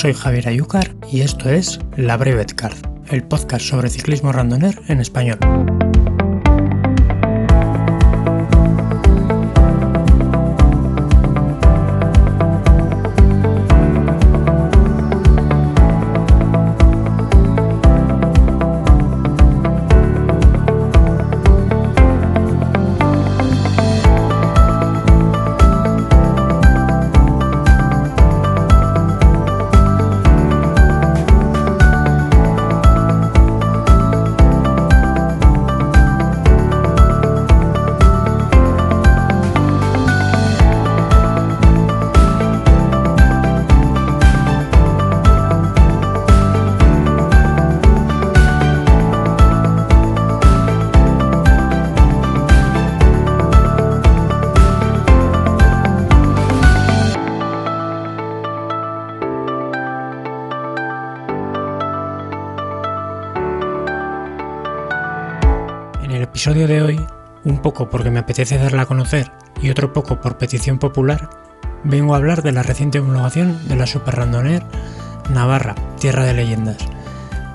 soy Javier Ayúcar y esto es La Brevet Card, el podcast sobre ciclismo randoner en español. De hoy, un poco porque me apetece darla a conocer y otro poco por petición popular, vengo a hablar de la reciente homologación de la Super Randoner Navarra, Tierra de Leyendas,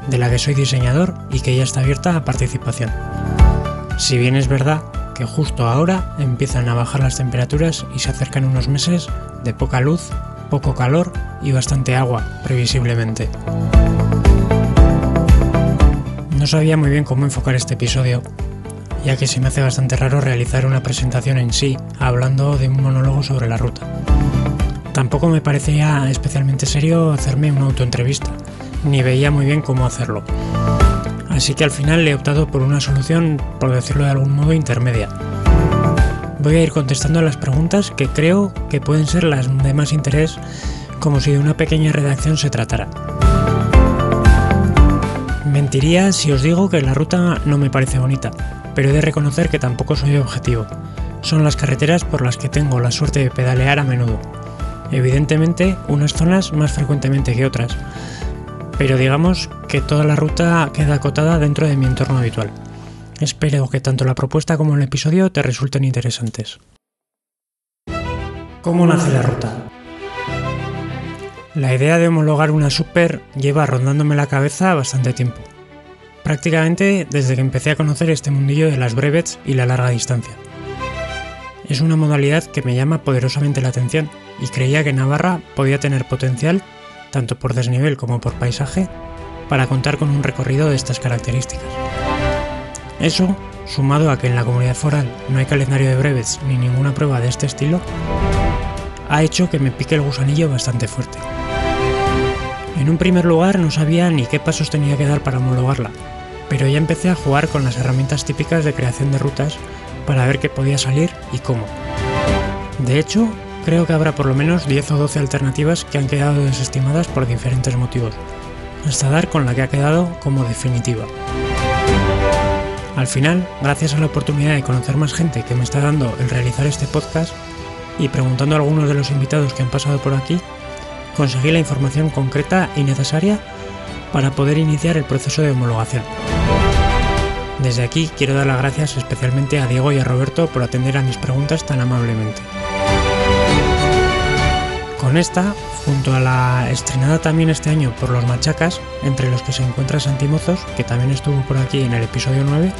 de la que soy diseñador y que ya está abierta a participación. Si bien es verdad que justo ahora empiezan a bajar las temperaturas y se acercan unos meses de poca luz, poco calor y bastante agua, previsiblemente. No sabía muy bien cómo enfocar este episodio, ya que se me hace bastante raro realizar una presentación en sí, hablando de un monólogo sobre la ruta. Tampoco me parecía especialmente serio hacerme una autoentrevista, ni veía muy bien cómo hacerlo. Así que al final he optado por una solución, por decirlo de algún modo, intermedia. Voy a ir contestando a las preguntas que creo que pueden ser las de más interés, como si de una pequeña redacción se tratara. Mentiría si os digo que la ruta no me parece bonita, pero he de reconocer que tampoco soy objetivo. Son las carreteras por las que tengo la suerte de pedalear a menudo. Evidentemente, unas zonas más frecuentemente que otras, pero digamos que toda la ruta queda acotada dentro de mi entorno habitual. Espero que tanto la propuesta como el episodio te resulten interesantes. ¿Cómo nace la ruta? La idea de homologar una super lleva rondándome la cabeza bastante tiempo. Prácticamente desde que empecé a conocer este mundillo de las brevets y la larga distancia. Es una modalidad que me llama poderosamente la atención y creía que Navarra podía tener potencial, tanto por desnivel como por paisaje, para contar con un recorrido de estas características. Eso, sumado a que en la comunidad foral no hay calendario de brevets ni ninguna prueba de este estilo, ha hecho que me pique el gusanillo bastante fuerte. En un primer lugar no sabía ni qué pasos tenía que dar para homologarla, pero ya empecé a jugar con las herramientas típicas de creación de rutas para ver qué podía salir y cómo. De hecho, creo que habrá por lo menos 10 o 12 alternativas que han quedado desestimadas por diferentes motivos, hasta dar con la que ha quedado como definitiva. Al final, gracias a la oportunidad de conocer más gente que me está dando el realizar este podcast y preguntando a algunos de los invitados que han pasado por aquí, conseguí la información concreta y necesaria para poder iniciar el proceso de homologación. Desde aquí quiero dar las gracias especialmente a Diego y a Roberto por atender a mis preguntas tan amablemente. Con esta, junto a la estrenada también este año por los Machacas, entre los que se encuentra Santimozos, que también estuvo por aquí en el episodio 9,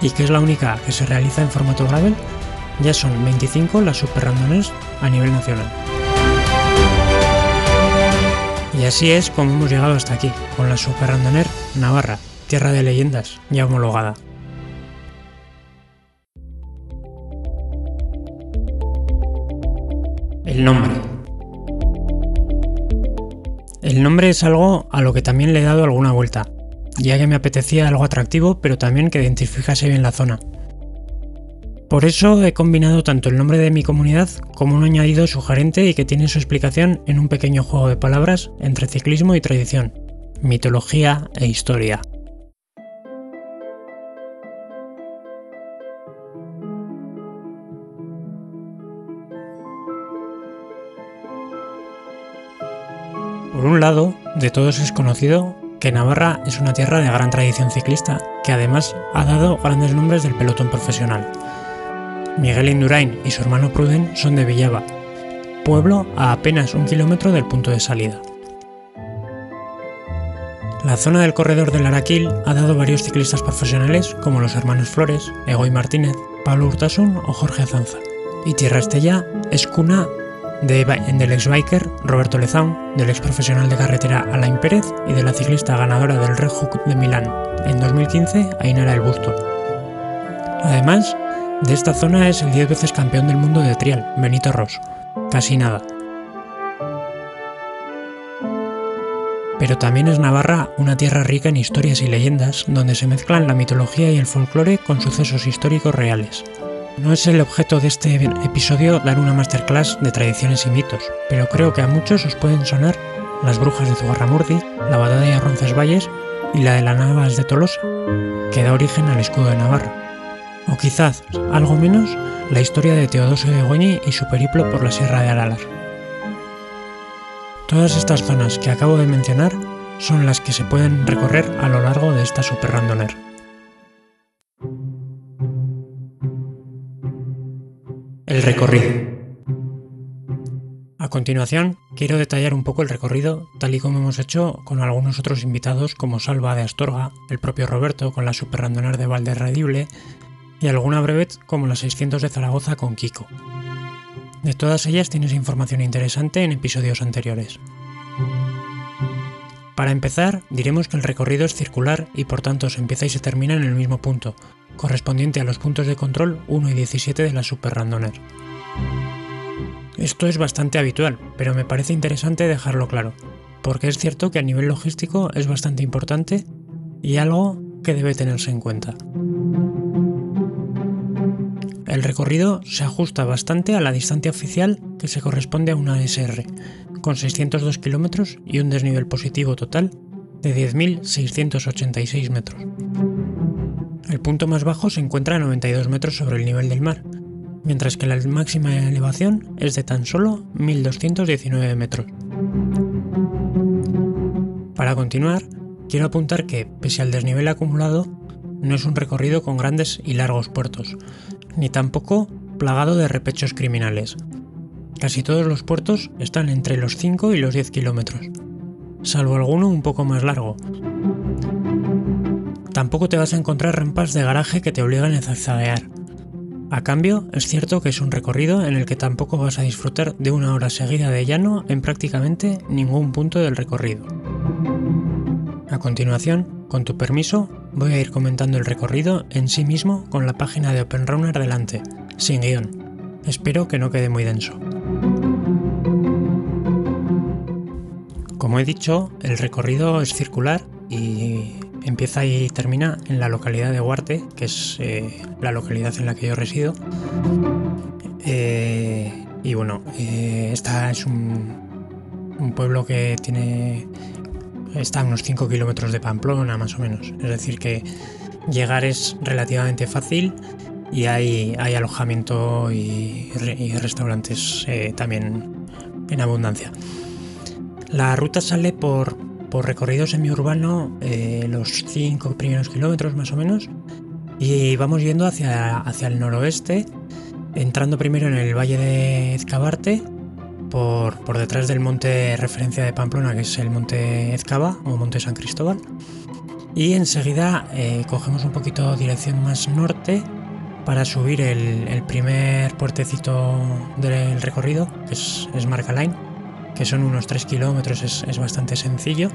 y que es la única que se realiza en formato gravel, ya son 25 las super a nivel nacional. Y así es como hemos llegado hasta aquí, con la Super Randoner Navarra, tierra de leyendas, ya homologada. El nombre. El nombre es algo a lo que también le he dado alguna vuelta, ya que me apetecía algo atractivo, pero también que identificase bien la zona. Por eso he combinado tanto el nombre de mi comunidad como un añadido sugerente y que tiene su explicación en un pequeño juego de palabras entre ciclismo y tradición, mitología e historia. Por un lado, de todos es conocido que Navarra es una tierra de gran tradición ciclista, que además ha dado grandes nombres del pelotón profesional. Miguel Indurain y su hermano Pruden son de Villaba, pueblo a apenas un kilómetro del punto de salida. La zona del corredor del Araquil ha dado varios ciclistas profesionales como los hermanos Flores, Egoy Martínez, Pablo Urtasun o Jorge Azanza. Y Tierra Estella es cuna de, del ex biker Roberto Lezaun, del ex profesional de carretera Alain Pérez y de la ciclista ganadora del Red Hook de Milán en 2015, Ainara El Busto. Además, de esta zona es el 10 veces campeón del mundo de trial, Benito Ross. Casi nada. Pero también es Navarra una tierra rica en historias y leyendas, donde se mezclan la mitología y el folclore con sucesos históricos reales. No es el objeto de este episodio dar una masterclass de tradiciones y mitos, pero creo que a muchos os pueden sonar las brujas de Zugarramurdi, la batalla de Roncesvalles y la de las Navas de Tolosa, que da origen al escudo de Navarra. O quizás, algo menos, la historia de Teodosio de Goñi y su periplo por la Sierra de Aralar. Todas estas zonas que acabo de mencionar son las que se pueden recorrer a lo largo de esta Super Randoner. El recorrido. A continuación, quiero detallar un poco el recorrido, tal y como hemos hecho con algunos otros invitados como Salva de Astorga, el propio Roberto con la Super Randoner de Valderredible y alguna brevet como la 600 de Zaragoza con Kiko. De todas ellas tienes información interesante en episodios anteriores. Para empezar, diremos que el recorrido es circular y por tanto se empieza y se termina en el mismo punto, correspondiente a los puntos de control 1 y 17 de la Super Randoner. Esto es bastante habitual, pero me parece interesante dejarlo claro, porque es cierto que a nivel logístico es bastante importante y algo que debe tenerse en cuenta. El recorrido se ajusta bastante a la distancia oficial que se corresponde a una SR, con 602 kilómetros y un desnivel positivo total de 10.686 metros. El punto más bajo se encuentra a 92 metros sobre el nivel del mar, mientras que la máxima elevación es de tan solo 1.219 metros. Para continuar, quiero apuntar que, pese al desnivel acumulado, no es un recorrido con grandes y largos puertos, ni tampoco plagado de repechos criminales. Casi todos los puertos están entre los 5 y los 10 kilómetros, salvo alguno un poco más largo, Tampoco te vas a encontrar rampas de garaje que te obligan a zigzaguear. A cambio, es cierto que es un recorrido en el que tampoco vas a disfrutar de una hora seguida de llano en prácticamente ningún punto del recorrido. A continuación, con tu permiso, voy a ir comentando el recorrido en sí mismo con la página de OpenRunner delante, sin guion. Espero que no quede muy denso. Como he dicho, el recorrido es circular y empieza y termina en la localidad de Huarte, que es eh, la localidad en la que yo resido. Eh, y bueno, eh, esta es un, pueblo que tiene. Está a unos 5 kilómetros de Pamplona, más o menos. Es decir, que llegar es relativamente fácil y hay, alojamiento y, restaurantes también en abundancia. La ruta sale por, por recorrido semiurbano eh, los 5 primeros kilómetros más o menos y vamos yendo hacia, hacia el noroeste, entrando primero en el valle de Ezcabarte, por, detrás del monte referencia de Pamplona, que es el monte Ezcaba o monte San Cristóbal. Y enseguida eh, cogemos un poquito dirección más norte para subir el, primer puertecito del recorrido, que es, es Marcaline que son unos 3 kilómetros, es, bastante sencillo.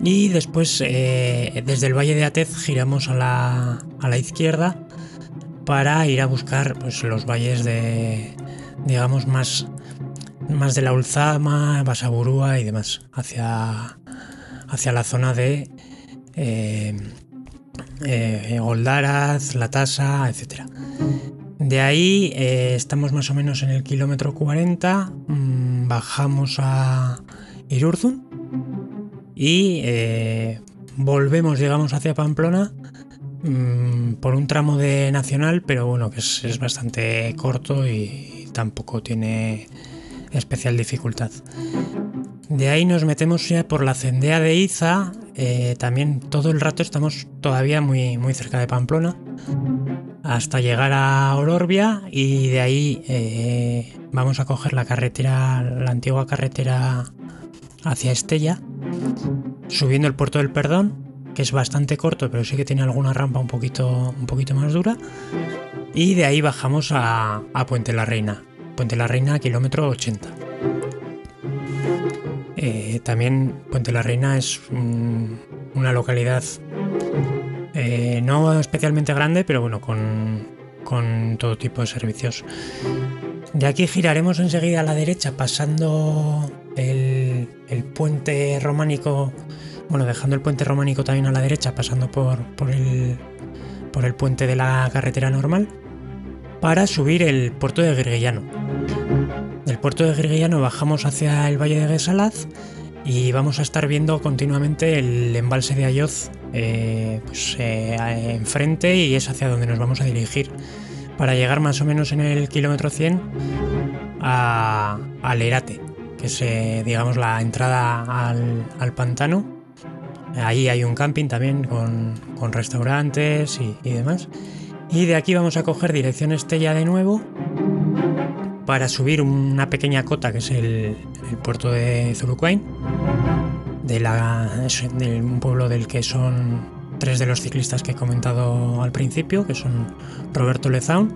Y después, eh, desde el Valle de Atez, giramos a la, a la, izquierda para ir a buscar pues, los valles de, digamos, más, más de la Ulzama, Basaburúa y demás, hacia, hacia la zona de eh, eh, Goldaraz, La Tasa, etc. De ahí estamos más o menos en el kilómetro 40, mm, bajamos a Irurzun y volvemos, llegamos hacia Pamplona mm, por un tramo de Nacional, pero bueno, que es bastante corto y tampoco tiene especial dificultad. De ahí nos metemos ya por la cendea de Iza. Eh, también todo el rato estamos todavía muy, muy cerca de Pamplona. Hasta llegar a Ororbia y de ahí eh, vamos a coger la carretera, la antigua carretera hacia Estella, subiendo el puerto del Perdón, que es bastante corto, pero sí que tiene alguna rampa un poquito, un poquito más dura. Y de ahí bajamos a, a Puente la Reina. Puente la Reina, kilómetro 80. Eh, también Puente la Reina es una localidad eh, no especialmente grande, pero bueno, con, todo tipo de servicios. De aquí giraremos enseguida a la derecha, pasando el, puente románico, bueno, dejando el puente románico también a la derecha, pasando por, por, el, por el puente de la carretera normal, para subir el puerto de Griguellano. Del puerto de Griguillano bajamos hacia el valle de Gesalaz y vamos a estar viendo continuamente el embalse de Ayoz eh, pues, eh, enfrente y es hacia donde nos vamos a dirigir para llegar más o menos en el kilómetro 100 a, Lerate, que es eh, digamos la entrada al, pantano. Ahí hay un camping también con, restaurantes y, y demás. Y de aquí vamos a coger dirección Estella de nuevo para subir una pequeña cota que es el, puerto de Zuluquain, de, un pueblo del que son tres de los ciclistas que he comentado al principio, que son Roberto Lezaun,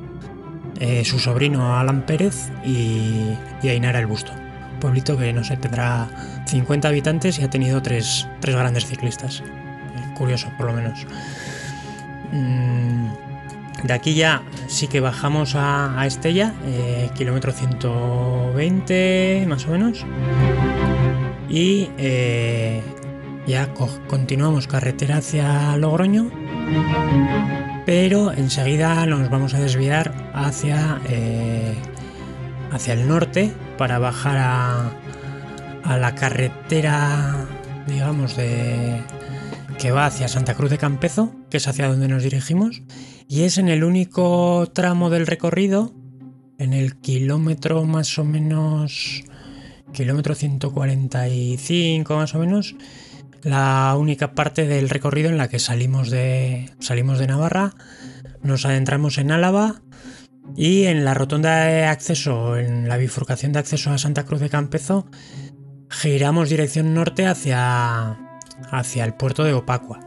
eh, su sobrino Alan Pérez y, Ainara el Busto. Pueblito que no sé, tendrá 50 habitantes y ha tenido tres, grandes ciclistas. Eh, curioso, por lo menos. Mm, de aquí ya sí que bajamos a, Estella, eh, kilómetro 120 más o menos. Y eh, ya continuamos carretera hacia Logroño. Pero enseguida nos vamos a desviar hacia, eh, hacia el norte para bajar a, a la carretera, digamos, de, que va hacia Santa Cruz de Campezo, que es hacia donde nos dirigimos y es en el único tramo del recorrido, en el kilómetro más o menos, kilómetro 145 más o menos, la única parte del recorrido en la que salimos de, salimos de Navarra, nos adentramos en Álava y en la rotonda de acceso, en la bifurcación de acceso a Santa Cruz de Campezo, giramos dirección norte hacia, hacia el puerto de Opacua.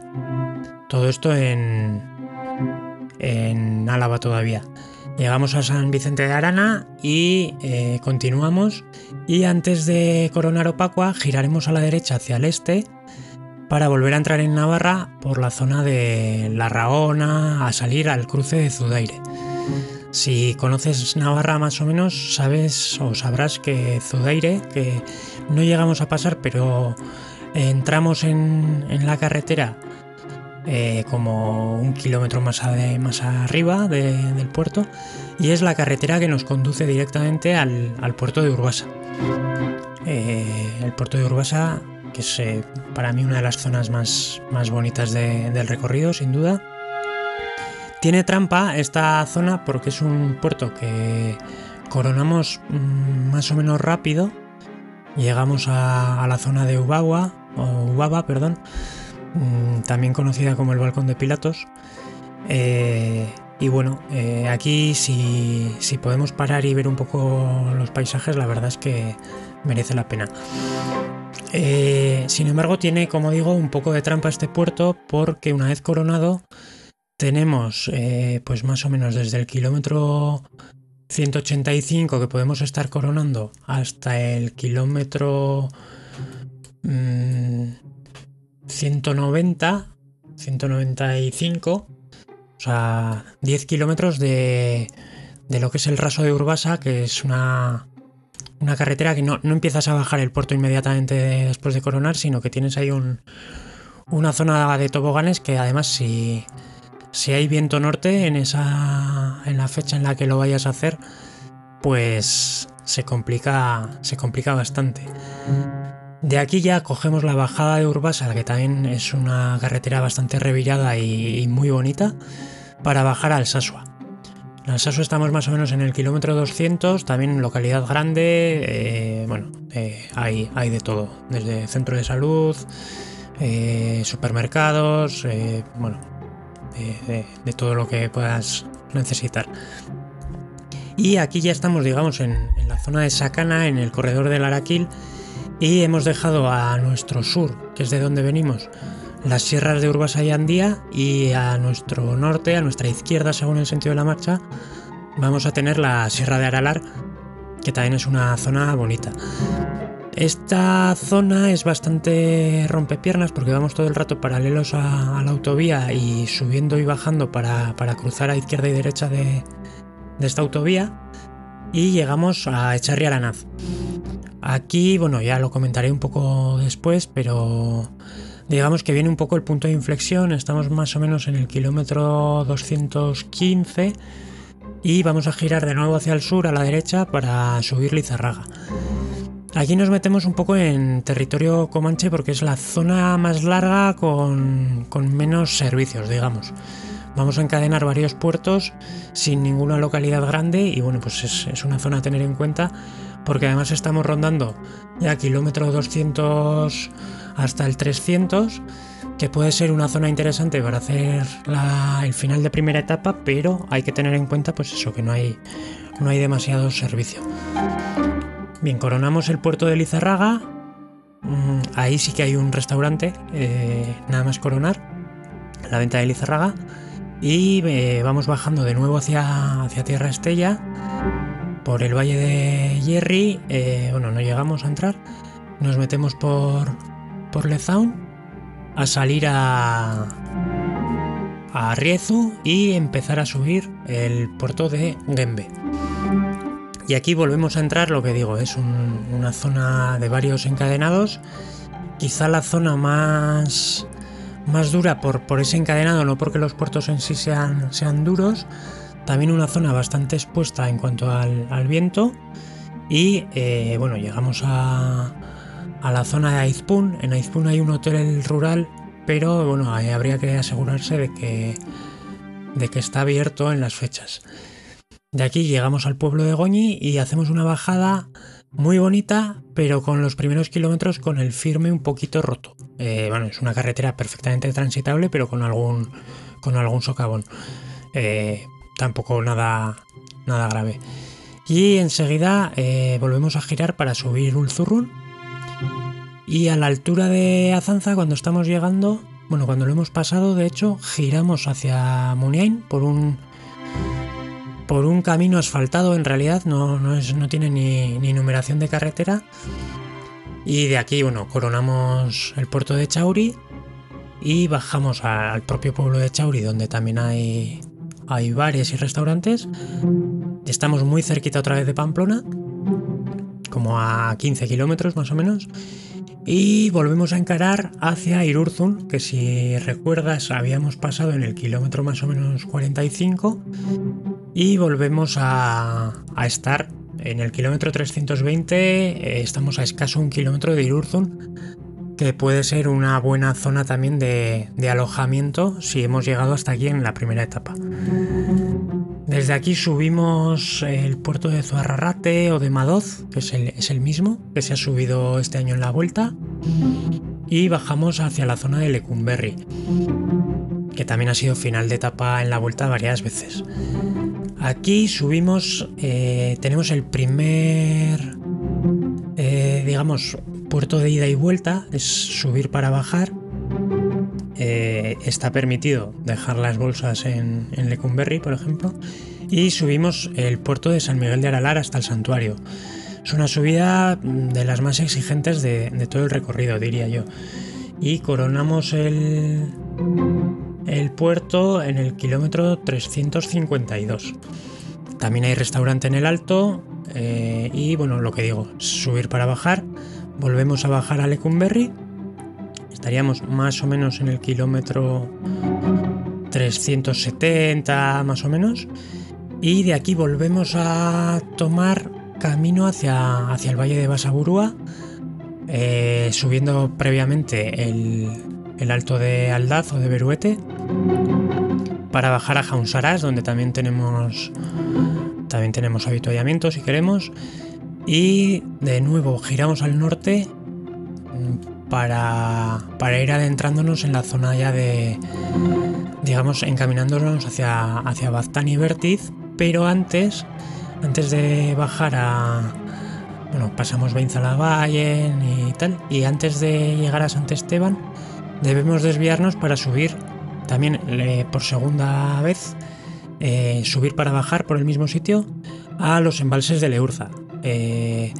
Todo esto en, en Álava todavía. Llegamos a San Vicente de Arana y eh, continuamos. Y antes de coronar Opacua, giraremos a la derecha hacia el este para volver a entrar en Navarra por la zona de La Raona, a salir al cruce de Zudaire. Si conoces Navarra más o menos, sabes o sabrás que Zudaire, que no llegamos a pasar, pero entramos en, en la carretera eh, como un kilómetro más, más arriba del puerto y es la carretera que nos conduce directamente al, puerto de Urbasa. Eh, el puerto de Urbasa, que es eh, para mí una de las zonas más, más bonitas del recorrido, sin duda. Tiene trampa esta zona porque es un puerto que coronamos mm, más o menos rápido. Llegamos a, a la zona de Ubagua, o Ubaba, perdón, también conocida como el Balcón de Pilatos. Eh, y bueno, eh, aquí si, podemos parar y ver un poco los paisajes, la verdad es que merece la pena. Eh, sin embargo, tiene, como digo, un poco de trampa este puerto porque una vez coronado tenemos pues más o menos desde el kilómetro 185 que podemos estar coronando hasta el kilómetro... Mm, 190, 195, o sea, 10 kilómetros de, de lo que es el raso de Urbasa, que es una, una carretera que no, empiezas a bajar el puerto inmediatamente después de coronar, sino que tienes ahí un, una zona de toboganes que además si, si hay viento norte en, esa, en la fecha en la que lo vayas a hacer, pues se complica, se complica bastante. De aquí ya cogemos la bajada de Urbasa, que también es una carretera bastante revirada y, muy bonita, para bajar al Sasua. En el Sasua estamos más o menos en el kilómetro 200, también localidad grande, eh, bueno, eh, hay, hay, de todo, desde centro de salud, eh, supermercados, bueno, de, todo lo que puedas necesitar. Y aquí ya estamos, digamos, en, en la zona de Sacana, en el corredor del Araquil, y hemos dejado a nuestro sur, que es de donde venimos, las sierras de Urbasa y Andía y a nuestro norte, a nuestra izquierda según el sentido de la marcha, vamos a tener la Sierra de Aralar, que también es una zona bonita. Esta zona es bastante rompepiernas porque vamos todo el rato paralelos a, la autovía y subiendo y bajando para, cruzar a izquierda y derecha de, de esta autovía y llegamos a Echarri Aranaz. Aquí, bueno, ya lo comentaré un poco después, pero digamos que viene un poco el punto de inflexión. Estamos más o menos en el kilómetro 215 y vamos a girar de nuevo hacia el sur, a la derecha, para subir Lizarraga. Aquí nos metemos un poco en territorio comanche porque es la zona más larga con, menos servicios, digamos. Vamos a encadenar varios puertos sin ninguna localidad grande y bueno, pues es, una zona a tener en cuenta porque además estamos rondando ya kilómetro 200 hasta el 300, que puede ser una zona interesante para hacer el final de primera etapa, pero hay que tener en cuenta pues eso, que no hay, no hay demasiado servicio. Bien, coronamos el puerto de Lizarraga, mm, ahí sí que hay un restaurante, eh, nada más coronar, la venta de Lizarraga, y eh, vamos bajando de nuevo hacia, hacia Tierra Estella por el valle de Jerry, eh, bueno, no llegamos a entrar, nos metemos por, por Lezaun a salir a, a Riezu y empezar a subir el puerto de Gembe. Y aquí volvemos a entrar, lo que digo, es una zona de varios encadenados, quizá la zona más, más dura por, por ese encadenado, no porque los puertos en sí sean, sean duros, también una zona bastante expuesta en cuanto al, viento. Y eh, bueno, llegamos a, la zona de Aizpun. En Aizpun hay un hotel rural, pero bueno, habría que asegurarse de que, de que está abierto en las fechas. De aquí llegamos al pueblo de Goñi y hacemos una bajada muy bonita, pero con los primeros kilómetros con el firme un poquito roto. Eh, bueno, es una carretera perfectamente transitable, pero con algún, con algún socavón. Eh, tampoco nada, nada grave. Y enseguida eh, volvemos a girar para subir Ulzurrun. Y a la altura de Azanza, cuando estamos llegando, bueno, cuando lo hemos pasado, de hecho, giramos hacia Muniain por un por un camino asfaltado en realidad, no, no, es, no tiene ni, ni, numeración de carretera. Y de aquí, bueno, coronamos el puerto de Chauri y bajamos al propio pueblo de Chauri, donde también hay hay bares y restaurantes. Estamos muy cerquita otra vez de Pamplona, como a 15 kilómetros más o menos. Y volvemos a encarar hacia Irurzun, que si recuerdas habíamos pasado en el kilómetro más o menos 45. Y volvemos a, estar en el kilómetro 320, eh, estamos a escaso un kilómetro de Irurzun, que puede ser una buena zona también de, alojamiento si hemos llegado hasta aquí en la primera etapa. Desde aquí subimos el puerto de Zuarrarrate o de Madoz, que es el, mismo, que se ha subido este año en la vuelta, y bajamos hacia la zona de Lecumberri, que también ha sido final de etapa en la vuelta varias veces. Aquí subimos, eh, tenemos el primer, eh, digamos, puerto de ida y vuelta, es subir para bajar. Eh, está permitido dejar las bolsas en, Lecumberri, por ejemplo. Y subimos el puerto de San Miguel de Aralar hasta el santuario. Es una subida de las más exigentes de, todo el recorrido, diría yo. Y coronamos el, el puerto en el kilómetro 352. También hay restaurante en el alto eh, y bueno, lo que digo, subir para bajar volvemos a bajar a Lecumberri estaríamos más o menos en el kilómetro 370 más o menos. Y de aquí volvemos a tomar camino hacia, hacia el valle de Basaburúa, eh, subiendo previamente el, el, alto de Aldaz o de Beruete, para bajar a Jaunsaras, donde también tenemos, también tenemos habituallamiento si queremos. Y de nuevo giramos al norte para, para ir adentrándonos en la zona ya de, digamos, encaminándonos hacia, hacia Baztán y Vertiz, pero antes, antes de bajar a, bueno, pasamos Valle y tal, y antes de llegar a Sant Esteban, debemos desviarnos para subir también eh, por segunda vez, eh, subir para bajar por el mismo sitio a los embalses de Leurza. Eh,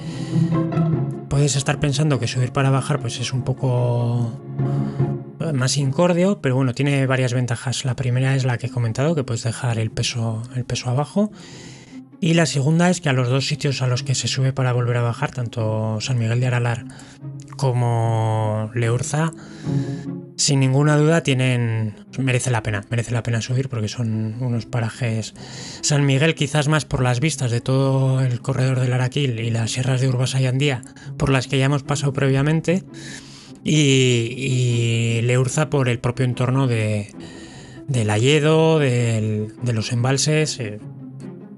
puedes estar pensando que subir para bajar pues es un poco más incordio, pero bueno, tiene varias ventajas. La primera es la que he comentado, que puedes dejar el peso, el peso abajo. Y la segunda es que a los dos sitios a los que se sube para volver a bajar, tanto San Miguel de Aralar como Leurza, sin ninguna duda tienen merece la pena, merece la pena subir porque son unos parajes San Miguel quizás más por las vistas de todo el corredor del Araquil y las sierras de Urbasa y Andía por las que ya hemos pasado previamente y, Leurza por el propio entorno de, del Alledo, de los embalses. Eh,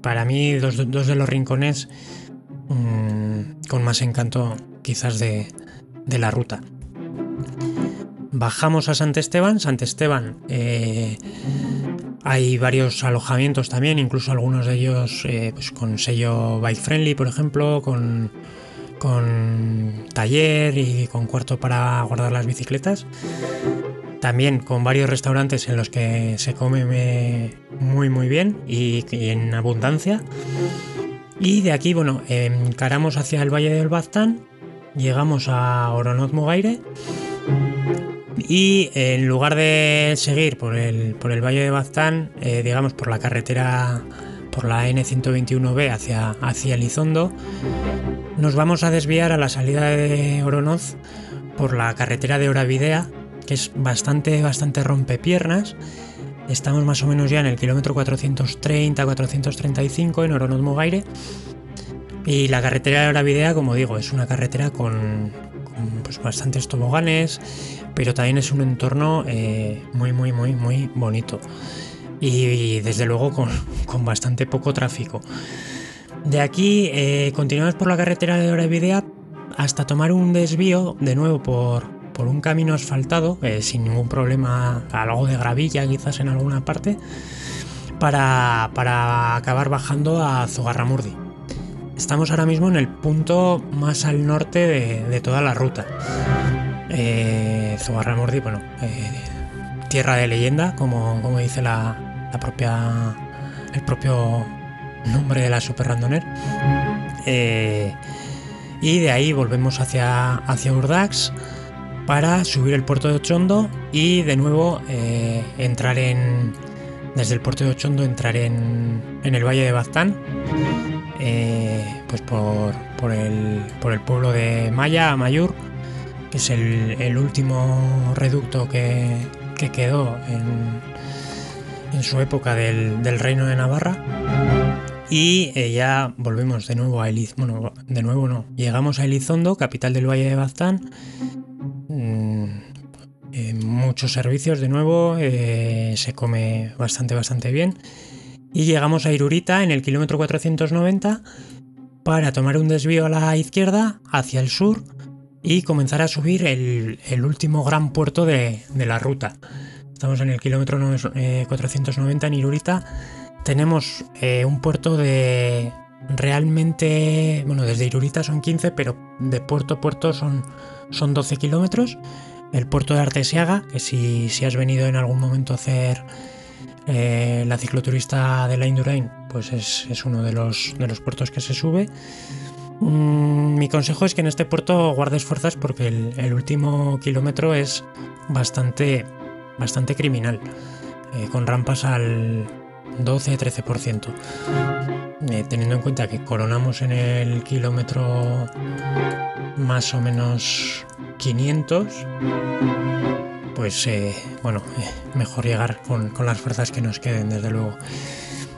para mí, dos, de los rincones mm, con más encanto quizás de, la ruta. Bajamos a Sant Esteban. Sant Esteban eh, hay varios alojamientos también, incluso algunos de ellos eh, pues con sello bike friendly, por ejemplo, con con taller y con cuarto para guardar las bicicletas. También con varios restaurantes en los que se come muy muy bien y, en abundancia. Y de aquí, bueno, encaramos hacia el Valle del Baztán, llegamos a Oronoz Mogaire y en lugar de seguir por el, por el Valle de Baztán, eh, digamos por la carretera por la N121B hacia, hacia Elizondo, nos vamos a desviar a la salida de Oronoz por la carretera de Oravidea, que es bastante, bastante rompepiernas. Estamos más o menos ya en el kilómetro 430-435 en Oronoz Mogaire. Y la carretera de Oravidea, como digo, es una carretera con, pues, bastantes toboganes, pero también es un entorno eh, muy, muy, muy, muy bonito y, desde luego con, bastante poco tráfico. De aquí eh, continuamos por la carretera de Oravidea hasta tomar un desvío de nuevo por, por un camino asfaltado, eh, sin ningún problema, algo de gravilla quizás en alguna parte, para, acabar bajando a Zugarramurdi. Estamos ahora mismo en el punto más al norte de, toda la ruta. Eh, Zugarramurdi, bueno, eh, tierra de leyenda, como, como dice la, la propia, el propio nombre de la Super Randoner. Eh, y de ahí volvemos hacia, hacia Urdax para subir el puerto de Ochondo y de nuevo eh, entrar en, desde el puerto de Ochondo, entrar en, en el valle de Baztán, eh, pues por, por, el, por el pueblo de Maya, Mayur, que es el, el último reducto que, que quedó en, en su época del, reino de Navarra. Y eh, ya volvemos de nuevo a Elizondo. Bueno, de nuevo no. Llegamos a Elizondo, capital del Valle de Baztán. Eh, muchos servicios de nuevo. Eh, se come bastante, bastante bien. Y llegamos a Irurita en el kilómetro 490 para tomar un desvío a la izquierda hacia el sur y comenzar a subir el, último gran puerto de, de la ruta. Estamos en el kilómetro 490 en Irurita. Tenemos eh, un puerto de realmente, bueno, desde Irurita son 15, pero de puerto a puerto son, son 12 kilómetros. El puerto de Artesiaga, que si, si has venido en algún momento a hacer eh, la cicloturista de la Indurain, pues es, uno de los, de los puertos que se sube. Mm, mi consejo es que en este puerto guardes fuerzas porque el último kilómetro es bastante bastante criminal, eh, con rampas al 12-13%. Eh, teniendo en cuenta que coronamos en el kilómetro más o menos 500, pues eh, bueno, eh, mejor llegar con, las fuerzas que nos queden, desde luego.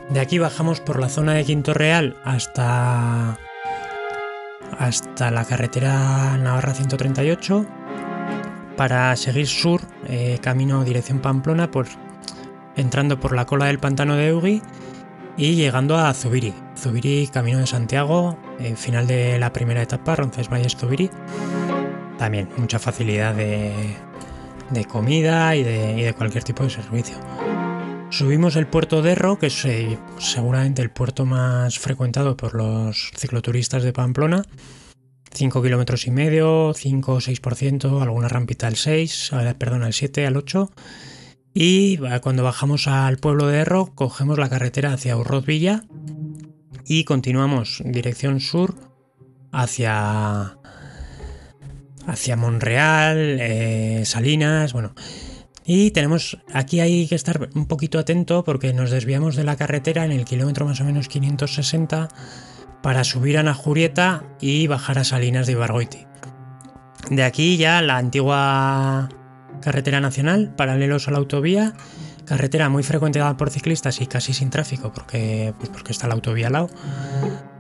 De aquí bajamos por la zona de Quinto Real hasta, hasta la carretera Navarra 138 para seguir sur, camino dirección Pamplona, por, entrando por la cola del pantano de Eugui y llegando a Zubiri. Zubiri, camino de Santiago, final de la primera etapa, Roncesvalles Zubiri. También mucha facilidad de, comida y de, cualquier tipo de servicio. Subimos el puerto de Erro, que es eh, seguramente el puerto más frecuentado por los cicloturistas de Pamplona. 5 kilómetros y medio, 5 o 6%, alguna rampita al 6, perdón, al 7, al 8. Y cuando bajamos al pueblo de Erro, cogemos la carretera hacia Urroz Villa y continuamos dirección sur hacia, hacia Monreal, eh, Salinas, bueno. Y tenemos, aquí hay que estar un poquito atento porque nos desviamos de la carretera en el kilómetro más o menos 560 para subir a Najurieta y bajar a Salinas de Ibargoiti. De aquí ya la antigua carretera nacional, paralelos a la autovía, carretera muy frecuentada por ciclistas y casi sin tráfico porque, pues porque está la autovía al lado,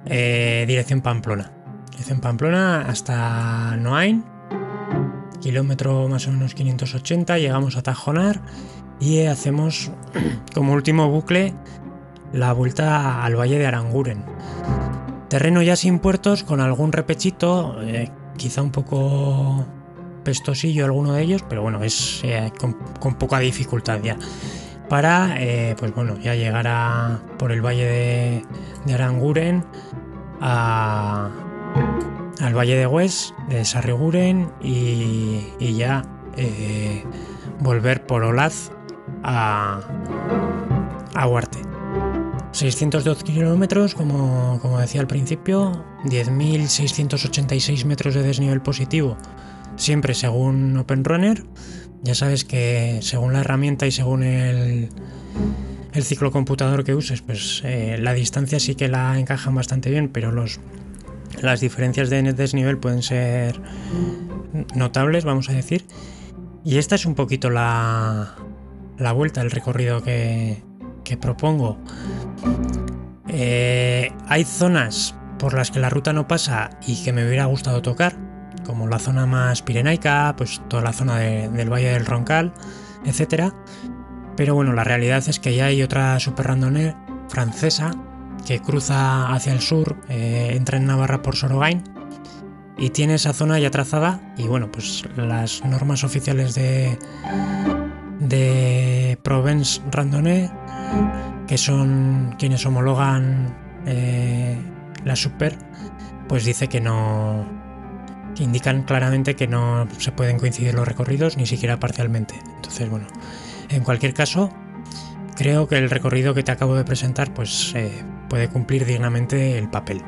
eh, dirección Pamplona. Dirección Pamplona hasta Noain, kilómetro más o menos 580, llegamos a Tajonar y hacemos como último bucle la vuelta al valle de Aranguren. Terreno ya sin puertos, con algún repechito, eh, quizá un poco pestosillo alguno de ellos, pero bueno, es eh, con, poca dificultad ya. Para, eh, pues bueno, ya llegar a, por el valle de, Aranguren al valle de Hues, de Sarriguren y, ya volver por Olaz a, a Huarte. 602 kilómetros, como, decía al principio, 10.686 metros de desnivel positivo, siempre según OpenRunner. Ya sabes que según la herramienta y según el, el ciclo computador que uses, pues eh, la distancia sí que la encajan bastante bien, pero los, las diferencias de desnivel pueden ser notables, vamos a decir. Y esta es un poquito la, la vuelta, el recorrido que, que propongo. Eh, hay zonas por las que la ruta no pasa y que me hubiera gustado tocar, como la zona más pirenaica, pues toda la zona del Valle del Roncal, etc. Pero bueno, la realidad es que ya hay otra super randonnée francesa que cruza hacia el sur, eh, entra en Navarra por Sorogain y tiene esa zona ya trazada y bueno, pues las normas oficiales de, de Provence Randonnée que son quienes homologan eh, la Super, pues dice que no. Indican claramente que no se pueden coincidir los recorridos ni siquiera parcialmente. Entonces, bueno, en cualquier caso, creo que el recorrido que te acabo de presentar, pues eh, puede cumplir dignamente el papel.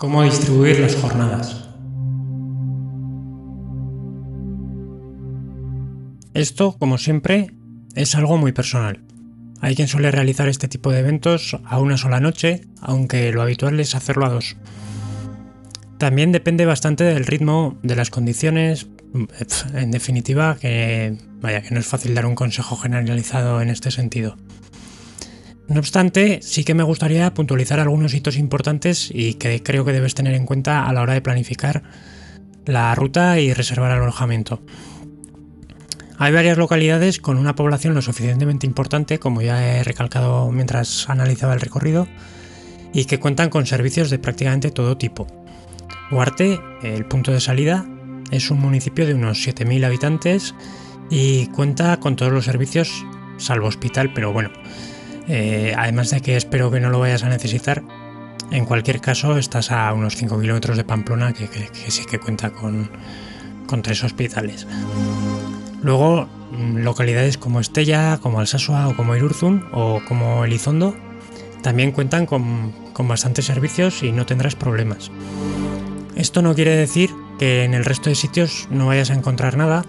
Cómo distribuir las jornadas. Esto, como siempre, es algo muy personal. Hay quien suele realizar este tipo de eventos a una sola noche, aunque lo habitual es hacerlo a dos. También depende bastante del ritmo, de las condiciones, en definitiva, que vaya que no es fácil dar un consejo generalizado en este sentido. No obstante, sí que me gustaría puntualizar algunos hitos importantes y que creo que debes tener en cuenta a la hora de planificar la ruta y reservar alojamiento. Hay varias localidades con una población lo suficientemente importante, como ya he recalcado mientras analizaba el recorrido, y que cuentan con servicios de prácticamente todo tipo. Huarte, el punto de salida, es un municipio de unos 7.000 habitantes y cuenta con todos los servicios, salvo hospital, pero bueno, eh, además de que espero que no lo vayas a necesitar, En cualquier caso, estás a unos 5 kilómetros de Pamplona, que, sí que cuenta con, con tres hospitales. Luego, mm, localidades como Estella, como Alsasua o como Irurzun o como Elizondo también cuentan con, con bastantes servicios y no tendrás problemas. Esto no quiere decir que en el resto de sitios no vayas a encontrar nada,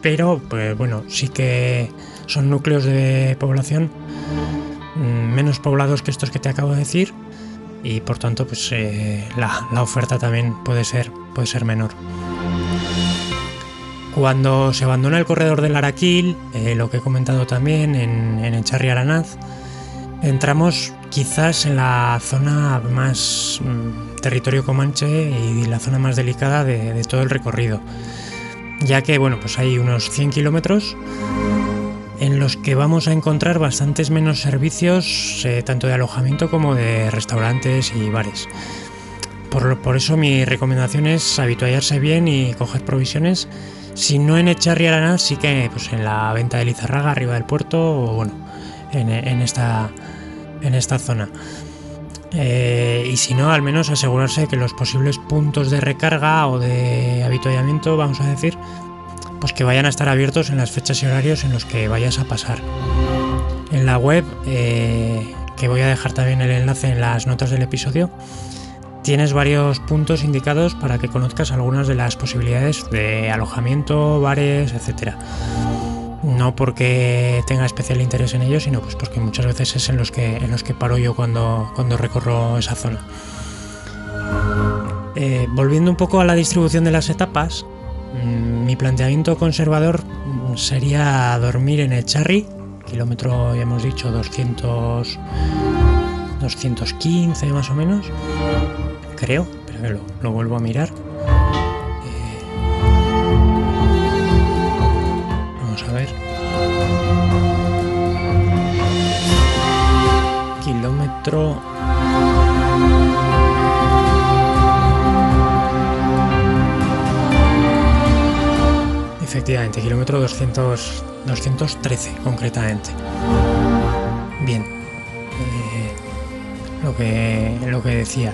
pero pues bueno, sí que son núcleos de población mm, menos poblados que estos que te acabo de decir y por tanto pues eh, la, oferta también puede ser, puede ser menor. Cuando se abandona el corredor del Araquil, eh, lo que he comentado también en, en Echarri Aranaz, entramos quizás en la zona más mm, territorio comanche y la zona más delicada de, todo el recorrido, ya que bueno, pues hay unos 100 kilómetros en los que vamos a encontrar bastantes menos servicios, eh, tanto de alojamiento como de restaurantes y bares. Por, eso mi recomendación es habituallarse bien y coger provisiones. Si no en Echarri Arana, sí que pues en la venta de Lizarraga, arriba del puerto, o bueno, en, esta, en esta zona. Eh, y si no, al menos asegurarse que los posibles puntos de recarga o de habituallamiento, vamos a decir, pues que vayan a estar abiertos en las fechas y horarios en los que vayas a pasar. En la web, eh, que voy a dejar también el enlace en las notas del episodio, tienes varios puntos indicados para que conozcas algunas de las posibilidades de alojamiento, bares, etcétera. No porque tenga especial interés en ellos, sino pues porque muchas veces es en los que, en los que paro yo cuando, cuando recorro esa zona. Eh, volviendo un poco a la distribución de las etapas, mi planteamiento conservador sería dormir en el Charry, kilómetro, ya hemos dicho, 200, 215 más o menos, creo, pero lo, vuelvo a mirar. Kilómetro 200, 213 concretamente. Bien, eh, lo, que, lo que decía.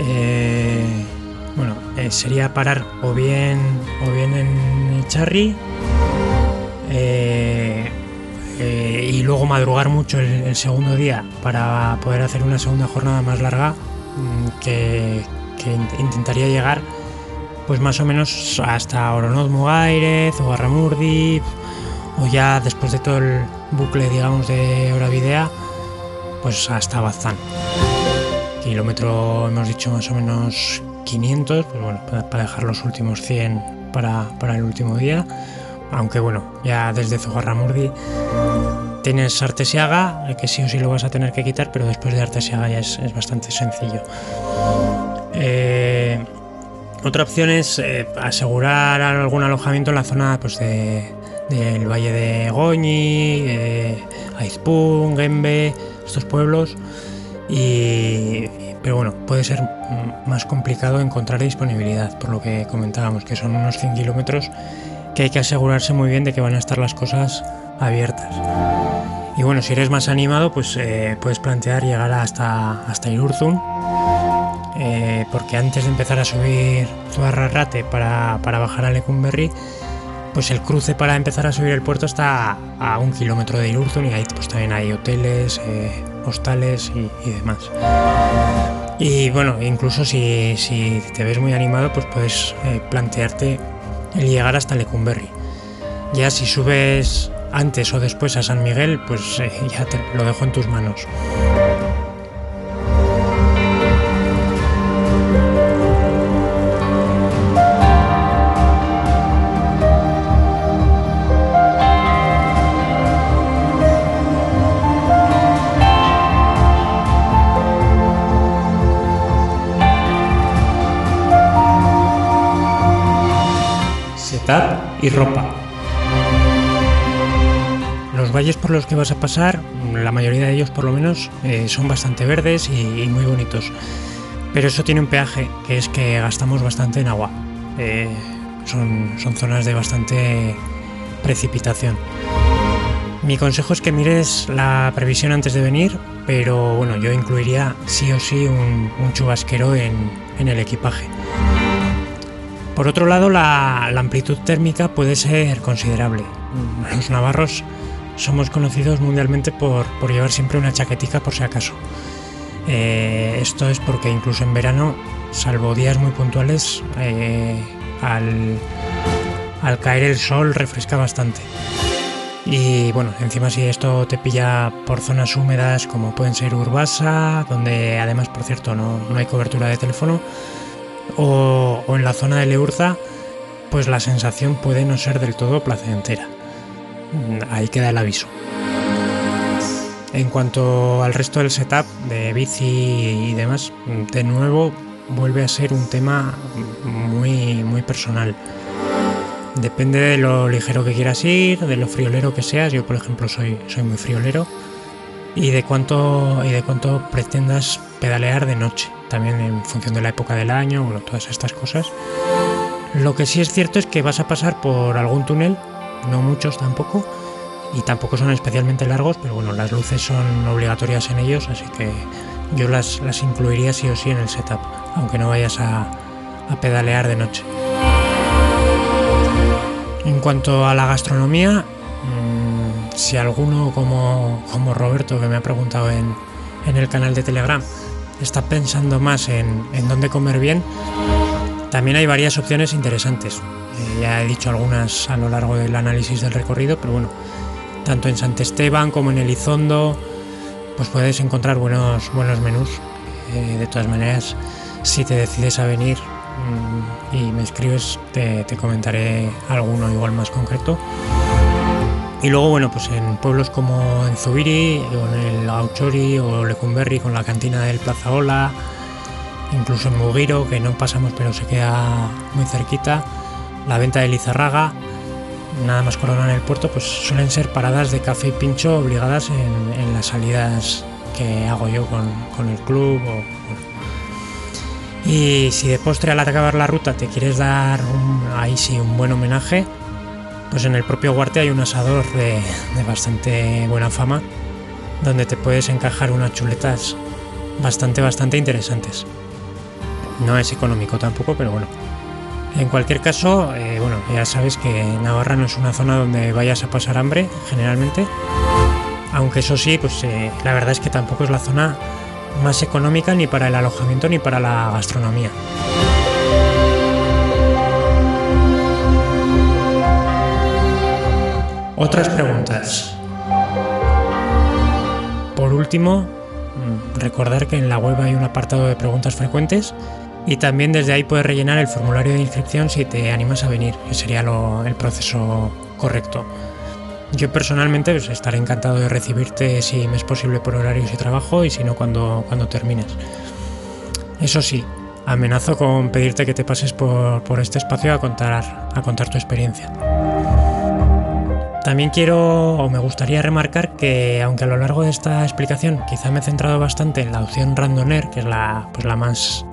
Eh, bueno, eh, sería parar o bien, o bien en Icharri y luego madrugar mucho el, segundo día para poder hacer una segunda jornada más larga mm, que, que intentaría llegar pues más o menos hasta Oronoz Mugairez o Arramurdi o ya después de todo el bucle digamos de Videa pues hasta Bazán. Kilómetro hemos dicho más o menos 500 pues bueno para dejar los últimos 100 para, el último día. Aunque bueno ya desde Zogarramurdi tienes Artesiaga que sí o sí lo vas a tener que quitar pero después de Artesiaga ya es, es bastante sencillo. Eh, otra opción es eh, asegurar algún alojamiento en la zona pues, del Valle de Goñi, eh, Aizpún, Gembe, estos pueblos. Y, pero bueno, puede ser más complicado encontrar disponibilidad, por lo que comentábamos, que son unos 100 kilómetros que hay que asegurarse muy bien de que van a estar las cosas abiertas. Y bueno, si eres más animado, pues eh, puedes plantear llegar hasta, hasta Irurzun eh, porque antes de empezar a subir Zuarrarrate para, para bajar a Lecumberri, pues el cruce para empezar a subir el puerto está a, un kilómetro de Irurzun y ahí pues también hay hoteles, eh, hostales y, demás. Y bueno, incluso si, te ves muy animado, pues puedes eh, plantearte el llegar hasta Lecumberri. Ya si subes antes o después a San Miguel, pues ya te lo dejo en tus manos. Y ropa. Los valles por los que vas a pasar, la mayoría de ellos por lo menos, eh, son bastante verdes y, muy bonitos. Pero eso tiene un peaje, que es que gastamos bastante en agua. Eh, son, son zonas de bastante precipitación. Mi consejo es que mires la previsión antes de venir pero bueno, yo incluiría sí o sí un, chubasquero en, el equipaje. Por otro lado, la, amplitud térmica puede ser considerable. Los navarros somos conocidos mundialmente por, llevar siempre una chaquetica por si acaso. Eh, esto es porque incluso en verano, salvo días muy puntuales, eh, al, al caer el sol refresca bastante. Y bueno, encima si esto te pilla por zonas húmedas como pueden ser Urbasa, donde además por cierto no, hay cobertura de teléfono, o, en la zona de Leurza, pues la sensación puede no ser del todo placentera. Ahí queda el aviso. En cuanto al resto del setup de bici y demás, de nuevo vuelve a ser un tema muy, muy personal. Depende de lo ligero que quieras ir, de lo friolero que seas. Yo, por ejemplo, soy, soy muy friolero. Y de cuánto y de cuánto pretendas pedalear de noche, también en función de la época del año, bueno, todas estas cosas. Lo que sí es cierto es que vas a pasar por algún túnel, no muchos tampoco, y tampoco son especialmente largos, pero bueno, las luces son obligatorias en ellos, así que yo las, las incluiría sí o sí en el setup, aunque no vayas a, a pedalear de noche. En cuanto a la gastronomía, si alguno como, Roberto que me ha preguntado en, el canal de Telegram está pensando más en, dónde comer bien, también hay varias opciones interesantes. Eh, ya he dicho algunas a lo largo del análisis del recorrido, pero bueno, tanto en Sant Esteban como en Elizondo, pues puedes encontrar buenos, buenos menús. Eh, de todas maneras, si te decides a venir, Mm, y me escribes, te, comentaré alguno igual más concreto. Y luego, bueno, pues en pueblos como en Zubiri, en el Auchori o Lecumberri con la cantina del Plaza Ola, incluso en Mugiro, que no pasamos pero se queda muy cerquita, la venta de Lizarraga, nada más coronar el puerto, pues suelen ser paradas de café y pincho obligadas en, las salidas que hago yo con, el club o y si de postre al acabar la ruta te quieres dar ahí sí un buen homenaje, pues en el propio Guarte hay un asador de, bastante buena fama, donde te puedes encajar unas chuletas bastante, bastante interesantes. No es económico tampoco, pero bueno. En cualquier caso, eh, bueno, ya sabes que Navarra no es una zona donde vayas a pasar hambre, generalmente. Aunque eso sí, pues eh, la verdad es que tampoco es la zona más económica ni para el alojamiento ni para la gastronomía. Otras preguntas. Por último, mm, recordar que en la web hay un apartado de preguntas frecuentes y también desde ahí puedes rellenar el formulario de inscripción si te animas a venir, que sería el proceso correcto. Yo personalmente pues, estaré encantado de recibirte si me es posible por horarios y trabajo y si no cuando, cuando termines. Eso sí, amenazo con pedirte que te pases por, este espacio a contar, a contar tu experiencia. También quiero o me gustaría remarcar que aunque a lo largo de esta explicación quizá me he centrado bastante en la opción Randoner, que es la, pues la, más,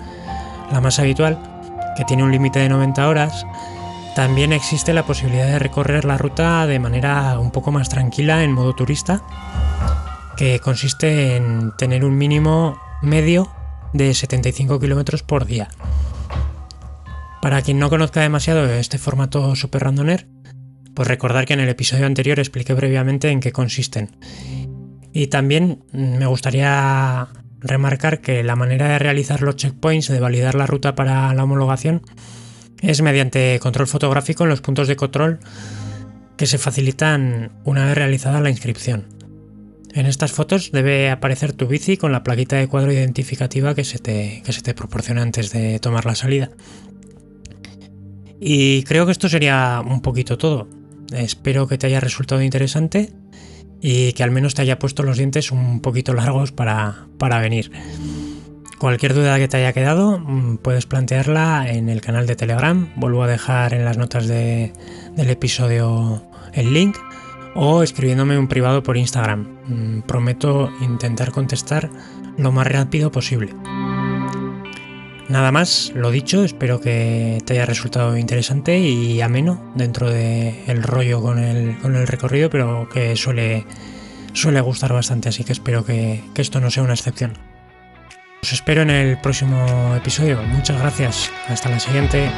la más habitual, que tiene un límite de 90 horas, también existe la posibilidad de recorrer la ruta de manera un poco más tranquila en modo turista, que consiste en tener un mínimo medio de 75 km por día. Para quien no conozca demasiado este formato Super Randoner, pues recordar que en el episodio anterior expliqué brevemente en qué consisten. Y también me gustaría remarcar que la manera de realizar los checkpoints, de validar la ruta para la homologación, es mediante control fotográfico en los puntos de control que se facilitan una vez realizada la inscripción. En estas fotos debe aparecer tu bici con la plaquita de cuadro identificativa que se te, que se te proporciona antes de tomar la salida. Y creo que esto sería un poquito todo. Espero que te haya resultado interesante y que al menos te haya puesto los dientes un poquito largos para, para venir. Cualquier duda que te haya quedado mm, puedes plantearla en el canal de Telegram. Vuelvo a dejar en las notas del episodio el link o escribiéndome un privado por Instagram. Mm, prometo intentar contestar lo más rápido posible. Nada más, lo dicho, espero que te haya resultado interesante y ameno dentro del rollo con el, recorrido, pero que suele, gustar bastante, así que espero que esto no sea una excepción. Os espero en el próximo episodio. Muchas gracias. Hasta la siguiente.